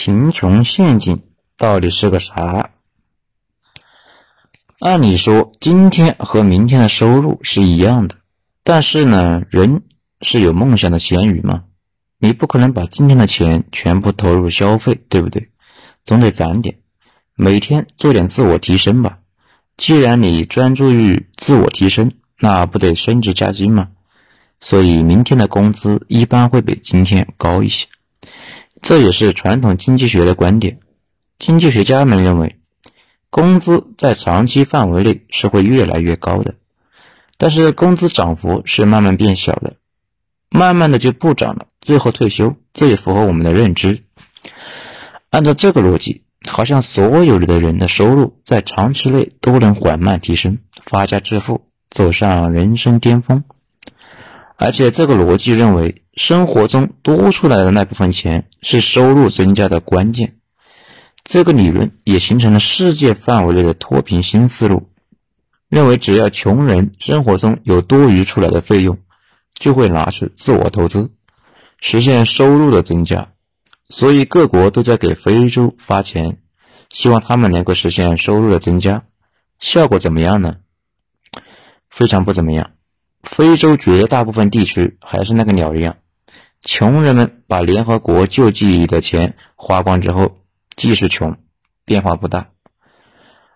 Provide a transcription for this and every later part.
贫穷陷阱到底是个啥？按理说，今天和明天的收入是一样的，但是呢，人是有梦想的咸鱼嘛，你不可能把今天的钱全部投入消费，对不对？总得攒点，每天做点自我提升吧。既然你专注于自我提升，那不得升职加薪吗？所以明天的工资一般会比今天高一些。这也是传统经济学的观点。经济学家们认为，工资在长期范围内是会越来越高的，但是工资涨幅是慢慢变小的，慢慢的就不涨了，最后退休。这也符合我们的认知。按照这个逻辑，好像所有的人的收入在长期内都能缓慢提升，发家致富，走上人生巅峰。而且这个逻辑认为，生活中多出来的那部分钱是收入增加的关键。这个理论也形成了世界范围内的脱贫新思路，认为只要穷人生活中有多余出来的费用，就会拿去自我投资，实现收入的增加。所以各国都在给非洲发钱，希望他们能够实现收入的增加。效果怎么样呢？非常不怎么样。非洲绝大部分地区还是那个鸟一样，穷人们把联合国救济的钱花光之后，继续穷，变化不大。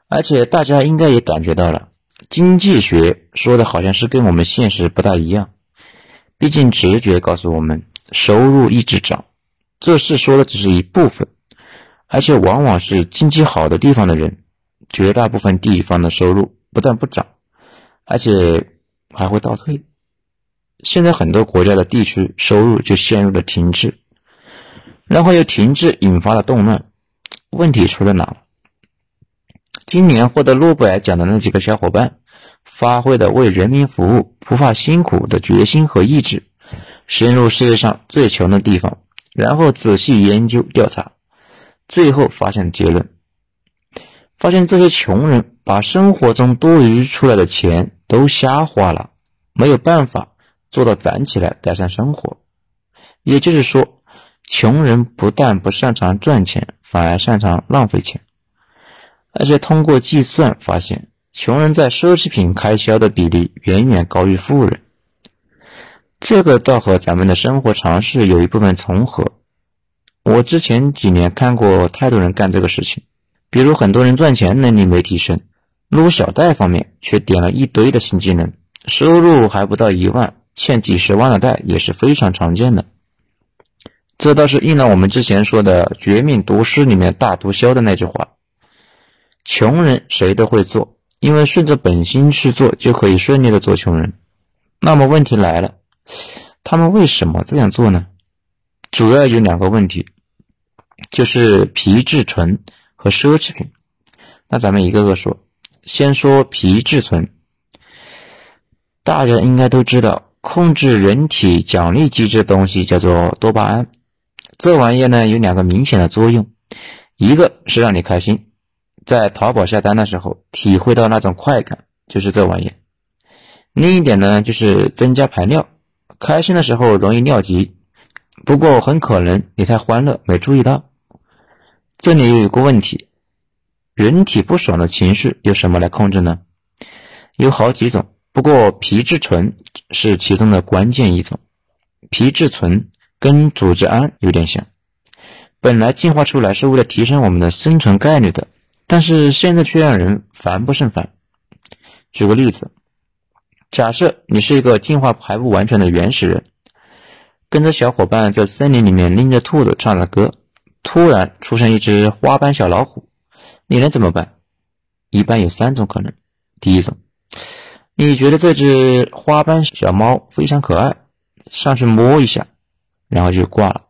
而且大家应该也感觉到了，经济学说的好像是跟我们现实不大一样。毕竟直觉告诉我们，收入一直涨，这事说的只是一部分，而且往往是经济好的地方的人，绝大部分地方的收入不但不涨，而且。还会倒退。现在很多国家的地区收入就陷入了停滞，然后又停滞，引发了动乱。问题出在哪？今年获得诺贝尔奖的那几个小伙伴，发挥的为人民服务、不怕辛苦的决心和意志，深入世界上最穷的地方，然后仔细研究调查，最后发现结论：发现这些穷人把生活中多余出来的钱。都瞎花了，没有办法做到攒起来改善生活。也就是说，穷人不但不擅长赚钱，反而擅长浪费钱。而且通过计算发现，穷人在奢侈品开销的比例远远高于富人。这个倒和咱们的生活常识有一部分重合。我之前几年看过太多人干这个事情，比如很多人赚钱能力没提升。撸小贷方面却点了一堆的新技能，收入还不到一万，欠几十万的贷也是非常常见的。这倒是应了我们之前说的《绝命毒师》里面大毒枭的那句话：“穷人谁都会做，因为顺着本心去做就可以顺利的做穷人。”那么问题来了，他们为什么这样做呢？主要有两个问题，就是皮质醇和奢侈品。那咱们一个个说。先说皮质醇，大家应该都知道，控制人体奖励机制的东西叫做多巴胺。这玩意呢有两个明显的作用，一个是让你开心，在淘宝下单的时候体会到那种快感，就是这玩意；另一点呢就是增加排尿，开心的时候容易尿急，不过很可能你太欢乐没注意到。这里又有个问题。人体不爽的情绪由什么来控制呢？有好几种，不过皮质醇是其中的关键一种。皮质醇跟组织胺有点像，本来进化出来是为了提升我们的生存概率的，但是现在却让人烦不胜烦。举个例子，假设你是一个进化还不完全的原始人，跟着小伙伴在森林里面拎着兔子唱着歌，突然出现一只花斑小老虎。你能怎么办？一般有三种可能。第一种，你觉得这只花斑小猫非常可爱，上去摸一下，然后就挂了。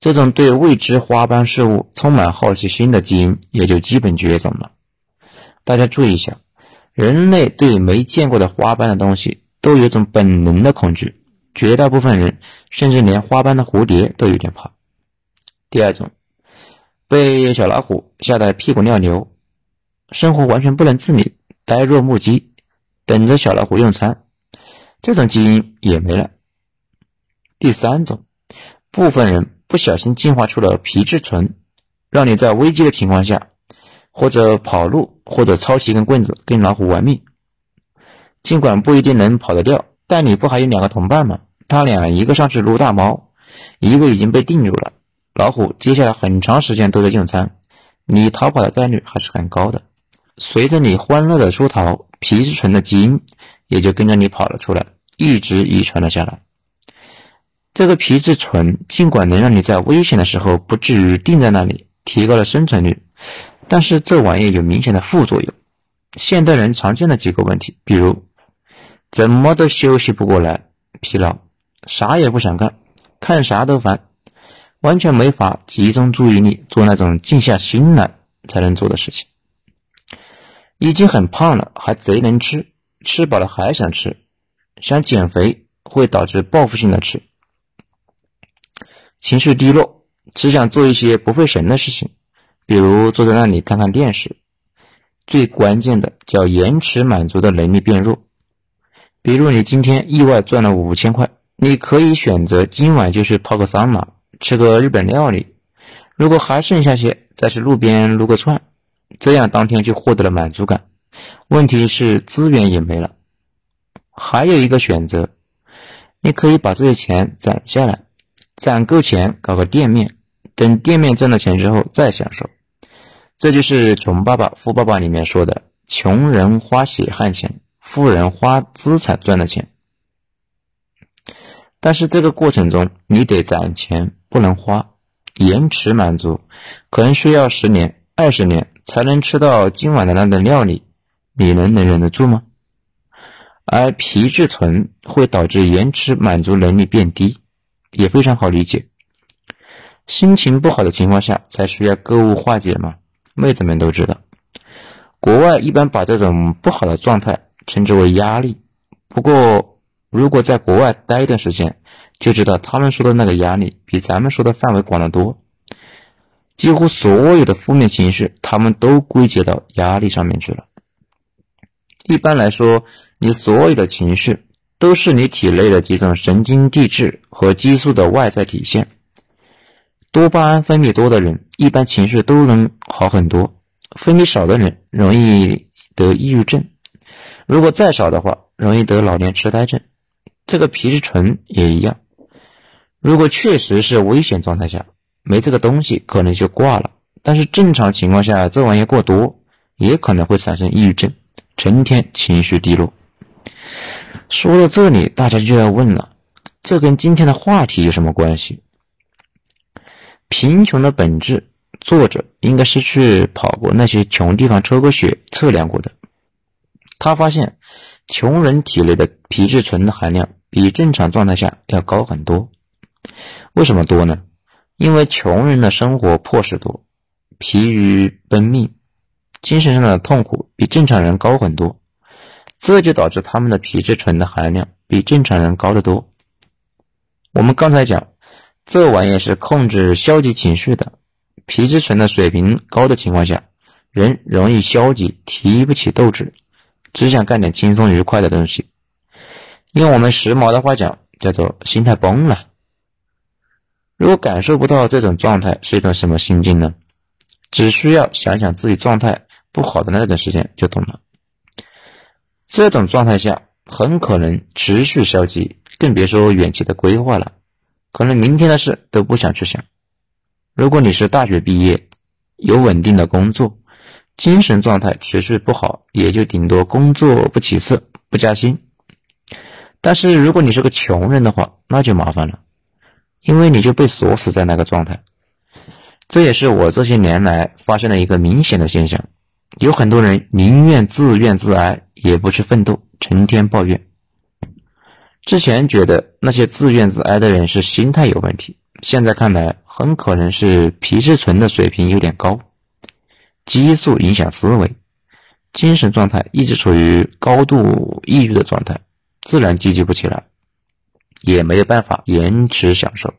这种对未知花斑事物充满好奇心的基因也就基本绝种了。大家注意一下，人类对没见过的花斑的东西都有种本能的恐惧，绝大部分人甚至连花斑的蝴蝶都有点怕。第二种。被小老虎吓得屁滚尿流，生活完全不能自理，呆若木鸡，等着小老虎用餐，这种基因也没了。第三种，部分人不小心进化出了皮质醇，让你在危机的情况下，或者跑路，或者抄起一根棍子跟老虎玩命。尽管不一定能跑得掉，但你不还有两个同伴吗？他俩一个上去撸大猫，一个已经被定住了。老虎接下来很长时间都在用餐，你逃跑的概率还是很高的。随着你欢乐的出逃，皮质醇的基因也就跟着你跑了出来，一直遗传了下来。这个皮质醇尽管能让你在危险的时候不至于定在那里，提高了生存率，但是这玩意有明显的副作用。现代人常见的几个问题，比如怎么都休息不过来，疲劳。啥也不想干，看啥都烦，完全没法集中注意力做那种静下心来才能做的事情。已经很胖了，还贼能吃，吃饱了还想吃，想减肥会导致报复性的吃。情绪低落，只想做一些不费神的事情，比如坐在那里看看电视。最关键的叫延迟满足的能力变弱，比如你今天意外赚了五千块。你可以选择今晚就去泡个桑拿，吃个日本料理。如果还剩下些，再去路边撸个串，这样当天就获得了满足感。问题是资源也没了。还有一个选择，你可以把这些钱攒下来，攒够钱搞个店面，等店面赚了钱之后再享受。这就是《穷爸爸富爸爸》里面说的：穷人花血汗钱，富人花资产赚的钱。但是这个过程中，你得攒钱，不能花，延迟满足，可能需要十年、二十年才能吃到今晚的那顿料理，你能能忍得住吗？而皮质醇会导致延迟满足能力变低，也非常好理解。心情不好的情况下才需要购物化解嘛，妹子们都知道。国外一般把这种不好的状态称之为压力，不过。如果在国外待一段时间，就知道他们说的那个压力比咱们说的范围广得多。几乎所有的负面情绪，他们都归结到压力上面去了。一般来说，你所有的情绪都是你体内的几种神经递质和激素的外在体现。多巴胺分泌多的人，一般情绪都能好很多；分泌少的人，容易得抑郁症；如果再少的话，容易得老年痴呆症。这个皮质醇也一样，如果确实是危险状态下没这个东西，可能就挂了。但是正常情况下，这玩意过多也可能会产生抑郁症，成天情绪低落。说到这里，大家就要问了：这跟今天的话题有什么关系？贫穷的本质，作者应该是去跑过那些穷地方抽过血测量过的，他发现穷人体内的皮质醇的含量。比正常状态下要高很多，为什么多呢？因为穷人的生活迫使多，疲于奔命，精神上的痛苦比正常人高很多，这就导致他们的皮质醇的含量比正常人高得多。我们刚才讲，这玩意是控制消极情绪的，皮质醇的水平高的情况下，人容易消极，提不起斗志，只想干点轻松愉快的东西。用我们时髦的话讲，叫做心态崩了。如果感受不到这种状态是一种什么心境呢？只需要想想自己状态不好的那段时间就懂了。这种状态下很可能持续消极，更别说远期的规划了。可能明天的事都不想去想。如果你是大学毕业，有稳定的工作，精神状态持续不好，也就顶多工作不起色、不加薪。但是如果你是个穷人的话，那就麻烦了，因为你就被锁死在那个状态。这也是我这些年来发现的一个明显的现象：有很多人宁愿自怨自哀，也不去奋斗，成天抱怨。之前觉得那些自怨自哀的人是心态有问题，现在看来很可能是皮质醇的水平有点高，激素影响思维，精神状态一直处于高度抑郁的状态。自然积极不起来，也没有办法延迟享受。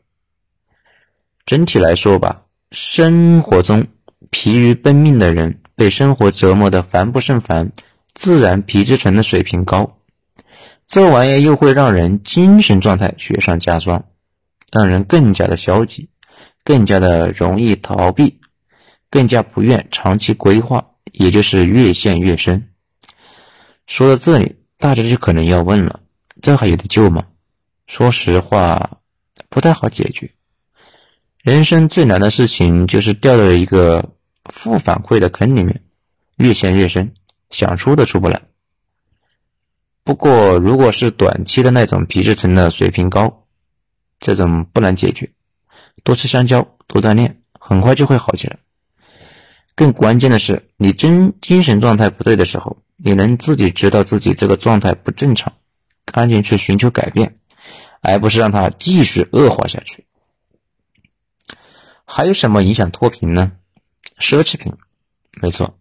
整体来说吧，生活中疲于奔命的人，被生活折磨的烦不胜烦，自然皮质醇的水平高。这玩意又会让人精神状态雪上加霜，让人更加的消极，更加的容易逃避，更加不愿长期规划，也就是越陷越深。说到这里，大家就可能要问了：这还有的救吗？说实话，不太好解决。人生最难的事情就是掉到一个负反馈的坑里面，越陷越深，想出都出不来。不过，如果是短期的那种皮质醇的水平高，这种不难解决，多吃香蕉，多锻炼，很快就会好起来。更关键的是，你真精神状态不对的时候，你能自己知道自己这个状态不正常，赶紧去寻求改变，而不是让它继续恶化下去。还有什么影响脱贫呢？奢侈品，没错。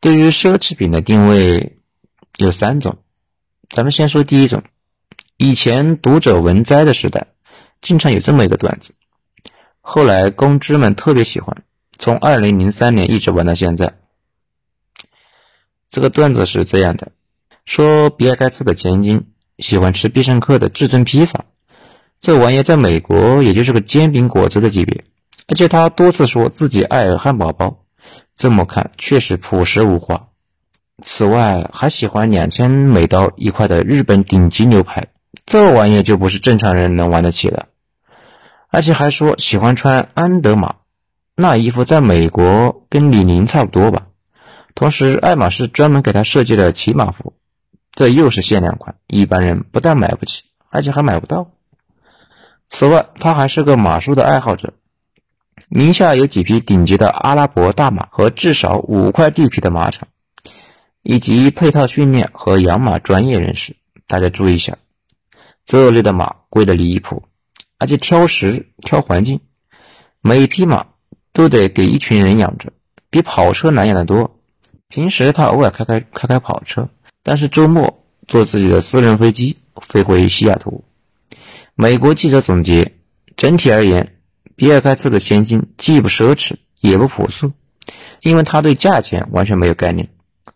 对于奢侈品的定位有三种。咱们先说第一种，以前读者文摘的时代，经常有这么一个段子，后来公知们特别喜欢，从二零零三年一直玩到现在。这个段子是这样的：说比尔盖茨的千金喜欢吃必胜客的至尊披萨，这玩意在美国也就是个煎饼果子的级别，而且他多次说自己爱汉堡包，这么看确实朴实无华。此外，还喜欢两千美刀一块的日本顶级牛排，这玩意就不是正常人能玩得起的。而且还说喜欢穿安德玛，那衣服在美国跟李宁差不多吧。同时，爱马仕专门给他设计了骑马服，这又是限量款，一般人不但买不起，而且还买不到。此外，他还是个马术的爱好者，名下有几匹顶级的阿拉伯大马和至少五块地皮的马场。以及配套训练和养马专业人士，大家注意一下，这类的马贵的离谱，而且挑食挑环境，每匹马都得给一群人养着，比跑车难养得多。平时他偶尔开开开开跑车，但是周末坐自己的私人飞机飞回西雅图。美国记者总结：整体而言，比尔盖茨的现金既不奢侈也不朴素，因为他对价钱完全没有概念。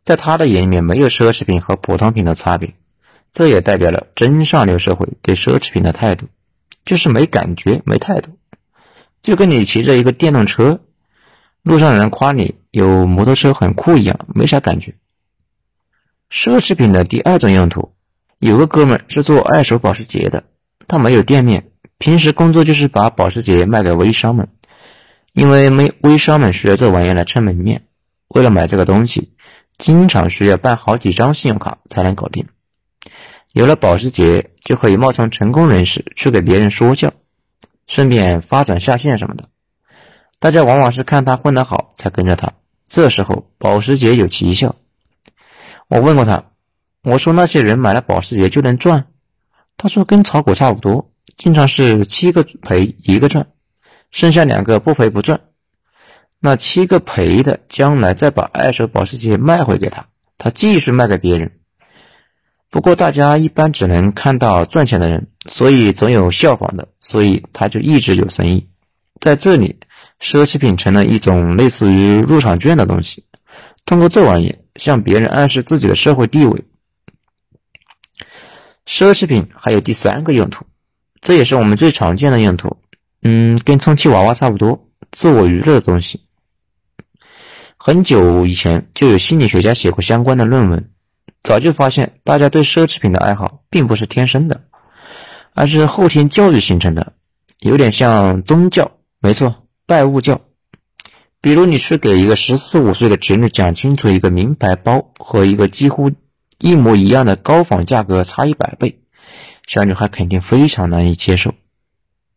在他的眼里面，没有奢侈品和普通品的差别，这也代表了真上流社会对奢侈品的态度，就是没感觉、没态度，就跟你骑着一个电动车，路上人夸你有摩托车很酷一样，没啥感觉。奢侈品的第二种用途，有个哥们是做二手保时捷的，他没有店面，平时工作就是把保时捷卖给微商们，因为没微商们需要这玩意来撑门面，为了买这个东西。经常需要办好几张信用卡才能搞定。有了保时捷，就可以冒充成功人士去给别人说教，顺便发展下线什么的。大家往往是看他混得好才跟着他，这时候保时捷有奇效。我问过他，我说那些人买了保时捷就能赚？他说跟炒股差不多，经常是七个赔一个赚，剩下两个不赔不赚。那七个赔的，将来再把二手保时捷卖回给他，他继续卖给别人。不过大家一般只能看到赚钱的人，所以总有效仿的，所以他就一直有生意。在这里，奢侈品成了一种类似于入场券的东西，通过这玩意向别人暗示自己的社会地位。奢侈品还有第三个用途，这也是我们最常见的用途，嗯，跟充气娃娃差不多，自我娱乐的东西。很久以前就有心理学家写过相关的论文，早就发现大家对奢侈品的爱好并不是天生的，而是后天教育形成的，有点像宗教，没错，拜物教。比如你去给一个十四五岁的侄女讲清楚一个名牌包和一个几乎一模一样的高仿价格差一百倍，小女孩肯定非常难以接受，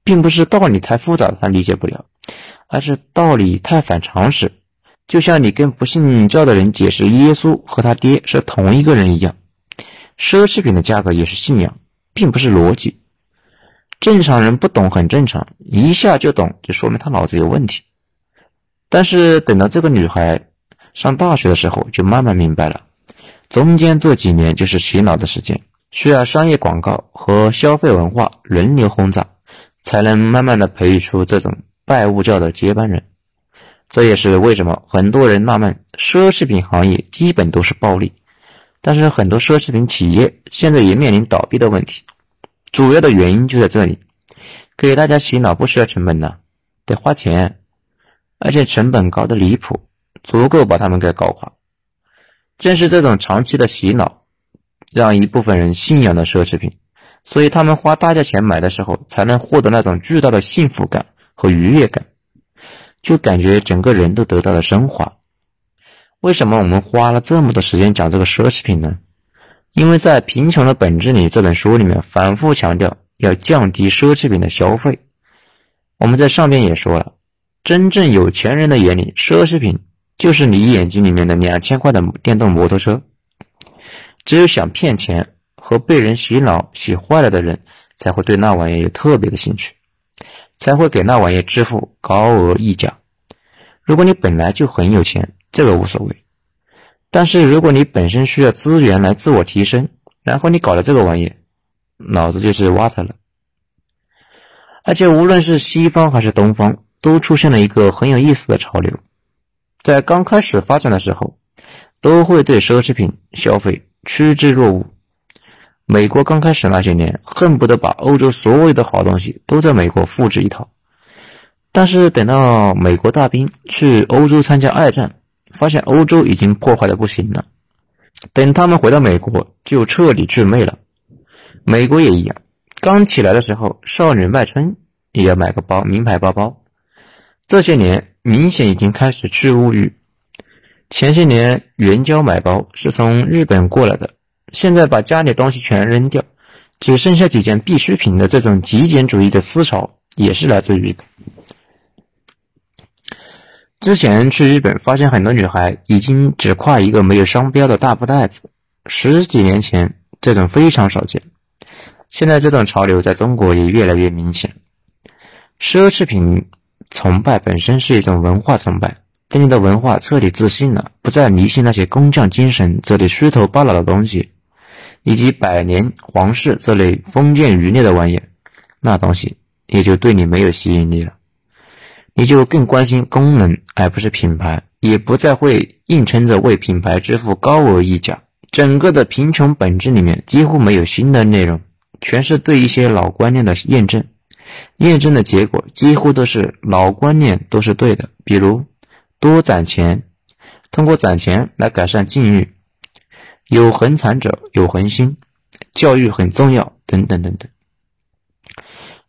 并不是道理太复杂她理解不了，而是道理太反常识。就像你跟不信教的人解释耶稣和他爹是同一个人一样，奢侈品的价格也是信仰，并不是逻辑。正常人不懂很正常，一下就懂就说明他脑子有问题。但是等到这个女孩上大学的时候，就慢慢明白了，中间这几年就是洗脑的时间，需要商业广告和消费文化轮流轰炸，才能慢慢的培育出这种拜物教的接班人。这也是为什么很多人纳闷，奢侈品行业基本都是暴利，但是很多奢侈品企业现在也面临倒闭的问题，主要的原因就在这里。给大家洗脑不需要成本的，得花钱，而且成本高的离谱，足够把他们给搞垮。正是这种长期的洗脑，让一部分人信仰的奢侈品，所以他们花大价钱买的时候，才能获得那种巨大的幸福感和愉悦感，就感觉整个人都得到了升华。为什么我们花了这么多时间讲这个奢侈品呢？因为在《贫穷的本质》里这本书里面反复强调要降低奢侈品的消费。我们在上边也说了，真正有钱人的眼里，奢侈品。就是你眼睛里面的两千块的电动摩托车，只有想骗钱和被人洗脑洗坏了的人，才会对那玩意有特别的兴趣，才会给那玩意支付高额溢价。如果你本来就很有钱，这个无所谓；但是如果你本身需要资源来自我提升，然后你搞了这个玩意，脑子就是挖特了。而且无论是西方还是东方，都出现了一个很有意思的潮流。在刚开始发展的时候，都会对奢侈品消费趋之若鹜。美国刚开始那些年，恨不得把欧洲所有的好东西都在美国复制一套。但是等到美国大兵去欧洲参加二战，发现欧洲已经破坏的不行了。等他们回到美国，就彻底祛魅了。美国也一样，刚起来的时候，少女卖春也要买个包，名牌包包。这些年。明显已经开始去物欲。前些年援交买包是从日本过来的，现在把家里东西全扔掉，只剩下几件必需品的这种极简主义的思潮，也是来自于。之前去日本，发现很多女孩已经只挎一个没有商标的大布袋子。十几年前，这种非常少见。现在这种潮流在中国也越来越明显，奢侈品。崇拜本身是一种文化崇拜，等你的文化彻底自信了，不再迷信那些工匠精神这类虚头巴脑的东西，以及百年皇室这类封建余孽的玩意，那东西也就对你没有吸引力了。你就更关心功能而不是品牌，也不再会硬撑着为品牌支付高额溢价。整个的贫穷本质里面几乎没有新的内容，全是对一些老观念的验证。验证的结果几乎都是老观念都是对的，比如多攒钱，通过攒钱来改善境遇，有恒产者有恒心，教育很重要，等等等等。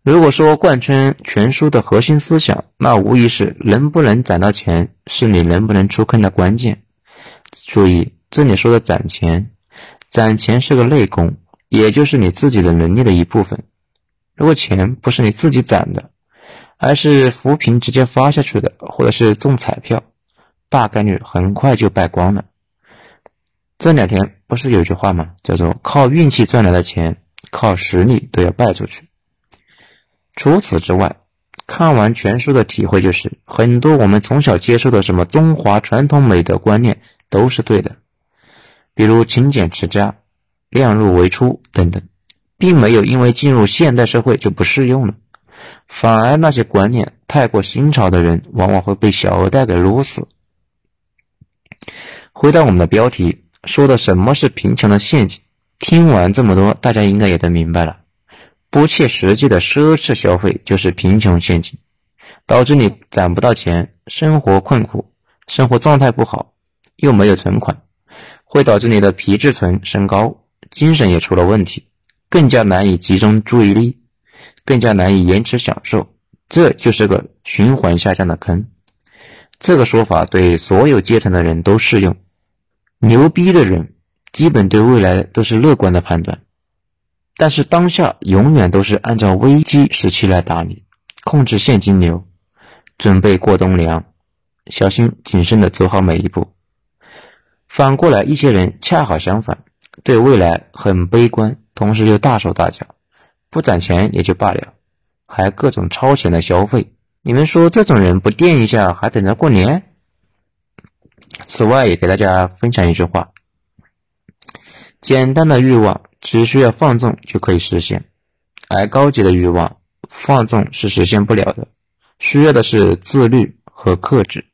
如果说贯穿全书的核心思想，那无疑是能不能攒到钱是你能不能出坑的关键。注意，这里说的攒钱，攒钱是个内功，也就是你自己的能力的一部分。如果钱不是你自己攒的，而是扶贫直接发下去的，或者是中彩票，大概率很快就败光了。这两天不是有句话吗？叫做“靠运气赚来的钱，靠实力都要败出去”。除此之外，看完全书的体会就是，很多我们从小接受的什么中华传统美德观念都是对的，比如勤俭持家、量入为出等等。并没有因为进入现代社会就不适用了，反而那些观念太过新潮的人，往往会被小额贷给撸死。回到我们的标题，说的什么是贫穷的陷阱？听完这么多，大家应该也都明白了。不切实际的奢侈消费就是贫穷陷阱，导致你攒不到钱，生活困苦，生活状态不好，又没有存款，会导致你的皮质醇升高，精神也出了问题。更加难以集中注意力，更加难以延迟享受，这就是个循环下降的坑。这个说法对所有阶层的人都适用。牛逼的人基本对未来都是乐观的判断，但是当下永远都是按照危机时期来打理，控制现金流，准备过冬粮，小心谨慎的走好每一步。反过来，一些人恰好相反，对未来很悲观。同时又大手大脚，不攒钱也就罢了，还各种超前的消费。你们说这种人不垫一下，还等着过年？此外，也给大家分享一句话：简单的欲望只需要放纵就可以实现，而高级的欲望放纵是实现不了的，需要的是自律和克制。